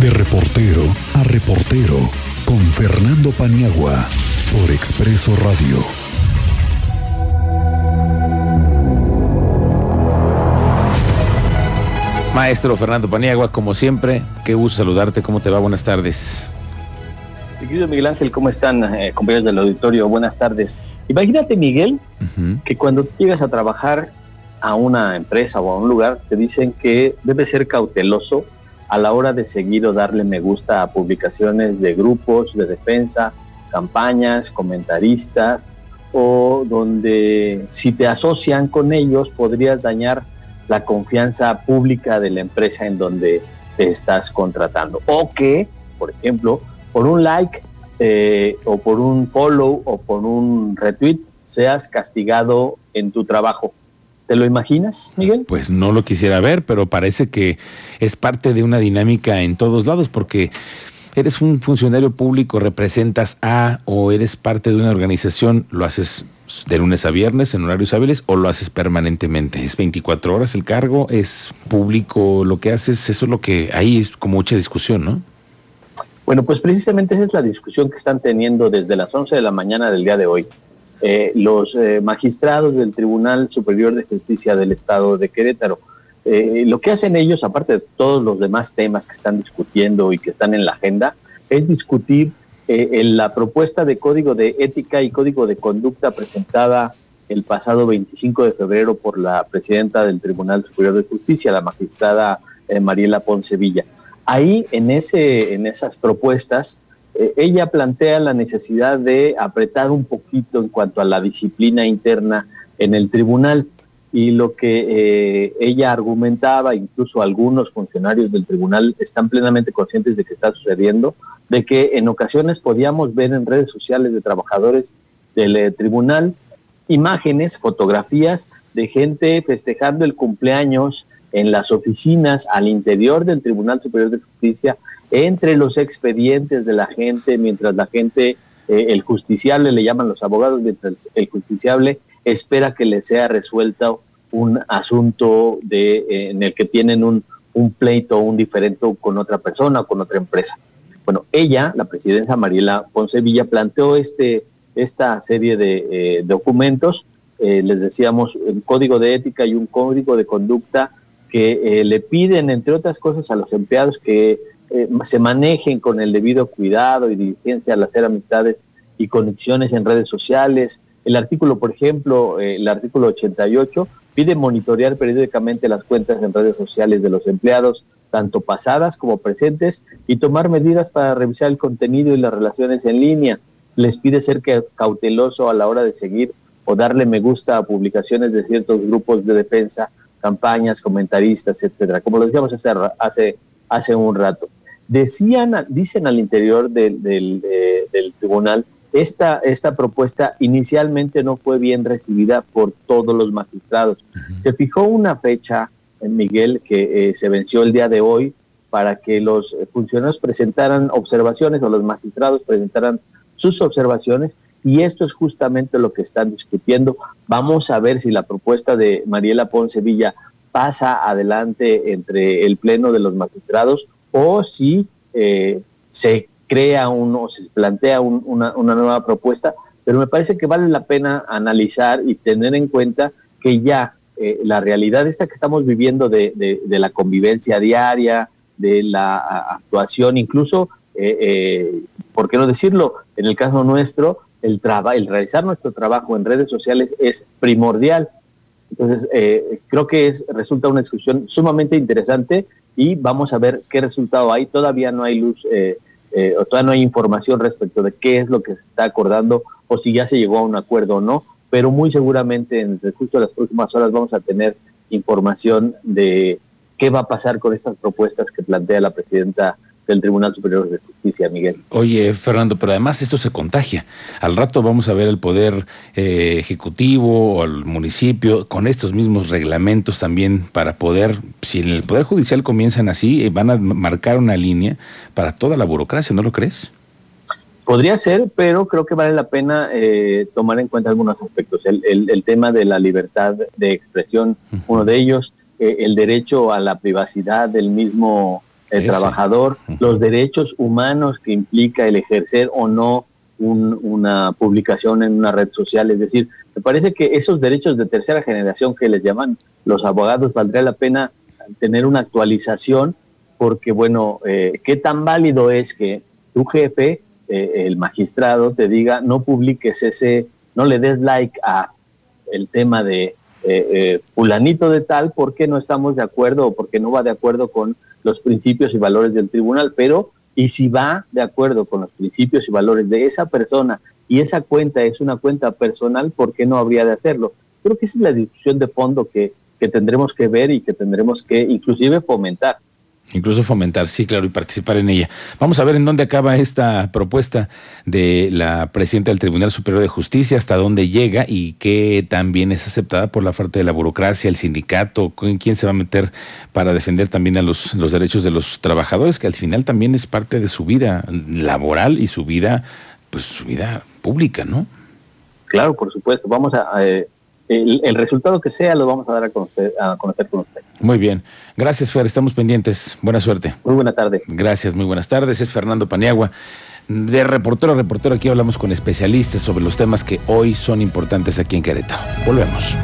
De reportero a reportero con Fernando Paniagua por Expreso Radio. Maestro Fernando Paniagua, como siempre, qué gusto saludarte, ¿cómo te va? Buenas tardes. querido Miguel Ángel, ¿cómo están, eh, compañeros del auditorio? Buenas tardes. Imagínate, Miguel, que cuando llegas a trabajar a una empresa o a un lugar, te dicen que debes ser cauteloso a la hora de seguir o darle me gusta a publicaciones de grupos de defensa, campañas, comentaristas, o donde si te asocian con ellos podrías dañar la confianza pública de la empresa en donde te estás contratando. O que, por ejemplo, por un like eh, o por un follow o por un retweet seas castigado en tu trabajo. ¿Te lo imaginas, Miguel? Pues no lo quisiera ver, pero parece que es parte de una dinámica en todos lados, porque eres un funcionario público, representas a o eres parte de una organización, lo haces de lunes a viernes en horarios hábiles o lo haces permanentemente. Es 24 horas el cargo, es público lo que haces, eso es lo que ahí es como mucha discusión, ¿no? Bueno, pues precisamente esa es la discusión que están teniendo desde las 11 de la mañana del día de hoy. Eh, los eh, magistrados del Tribunal Superior de Justicia del Estado de Querétaro. Eh, lo que hacen ellos, aparte de todos los demás temas que están discutiendo y que están en la agenda, es discutir la propuesta de código de ética y código de conducta presentada el pasado 25 de febrero por la presidenta del Tribunal Superior de Justicia, la magistrada Mariela Poncevilla. Ahí, en, ese, en esas propuestas, eh, ella plantea la necesidad de apretar un poquito en cuanto a la disciplina interna en el tribunal. Y lo que eh, ella argumentaba, incluso algunos funcionarios del tribunal están plenamente conscientes de que está sucediendo, de que en ocasiones podíamos ver en redes sociales de trabajadores del eh, tribunal imágenes, fotografías de gente festejando el cumpleaños en las oficinas al interior del Tribunal Superior de Justicia entre los expedientes de la gente, mientras la gente, eh, el justiciable, le llaman los abogados, mientras el justiciable espera que le sea resuelto un asunto de, eh, en el que tienen un, un pleito o un diferente con otra persona o con otra empresa. Bueno, ella, la presidencia Mariela Poncevilla, planteó este, esta serie de eh, documentos, les decíamos, un código de ética y un código de conducta que le piden, entre otras cosas, a los empleados que eh, se manejen con el debido cuidado y diligencia al hacer amistades y conexiones en redes sociales. El artículo, por ejemplo, eh, el artículo 88, pide monitorear periódicamente las cuentas en redes sociales de los empleados, tanto pasadas como presentes, y tomar medidas para revisar el contenido y las relaciones en línea. Les pide ser cauteloso a la hora de seguir o darle me gusta a publicaciones de ciertos grupos de defensa, campañas, comentaristas, etcétera, como lo decíamos hace, hace, hace un rato. Decían, dicen al interior del, del, tribunal, esta, esta propuesta inicialmente no fue bien recibida por todos los magistrados. Se fijó una fecha, en Miguel, que eh, se venció el día de hoy para que los funcionarios presentaran observaciones o los magistrados presentaran sus observaciones y esto es justamente lo que están discutiendo. Vamos a ver si la propuesta de Mariela Ponce Villa pasa adelante entre el Pleno de los Magistrados o si eh, se crea uno, se plantea una, nueva propuesta, pero me parece que vale la pena analizar y tener en cuenta que ya eh, la realidad esta que estamos viviendo de, la convivencia diaria, de la actuación, incluso, eh, ¿por qué no decirlo? En el caso nuestro, el, el realizar nuestro trabajo en redes sociales es primordial. Entonces, creo que es, resulta una discusión sumamente interesante y vamos a ver qué resultado hay. Todavía no hay luz, eh, eh, todavía no hay información respecto de qué es lo que se está acordando o si ya se llegó a un acuerdo o no, pero muy seguramente en de las próximas horas vamos a tener información de qué va a pasar con estas propuestas que plantea la presidenta del Tribunal Superior de Justicia, Miguel. Oye, Fernando, pero además esto se contagia. Al rato vamos a ver el Poder eh, Ejecutivo o el municipio con estos mismos reglamentos también para poder, si en el Poder Judicial comienzan así, eh, van a marcar una línea para toda la burocracia, ¿no lo crees? Podría ser, pero creo que vale la pena eh, tomar en cuenta algunos aspectos. El, el, tema de la libertad de expresión, uno de ellos, el derecho a la privacidad del mismo el trabajador, los derechos humanos que implica el ejercer o no una publicación en una red social. Es decir, me parece que esos derechos de tercera generación que les llaman los abogados, valdría la pena tener una actualización porque, bueno, eh, ¿qué tan válido es que tu jefe, eh, el magistrado, te diga no publiques ese, no le des like a el tema de eh, fulanito de tal porque no estamos de acuerdo o porque no va de acuerdo con los principios y valores del tribunal, pero y si va de acuerdo con los principios y valores de esa persona y esa cuenta es una cuenta personal, ¿por qué no habría de hacerlo? Creo que esa es la discusión de fondo que, que tendremos que ver y que tendremos que inclusive fomentar. Incluso fomentar, sí, claro, y participar en ella. Vamos a ver en dónde acaba esta propuesta de la presidenta del Tribunal Superior de Justicia, hasta dónde llega y qué también es aceptada por la parte de la burocracia, el sindicato, quién se va a meter para defender también a los, los derechos de los trabajadores, que al final también es parte de su vida laboral y su vida, pues su vida pública, ¿no? Claro, por supuesto. Vamos a, eh, el, resultado que sea lo vamos a dar a conocer, a conocer con usted. Muy bien. Gracias, Fer. Estamos pendientes. Buena suerte. Muy buena tarde. Gracias, muy buenas tardes. Es Fernando Paniagua. De reportero a reportero, aquí hablamos con especialistas sobre los temas que hoy son importantes aquí en Querétaro. Volvemos.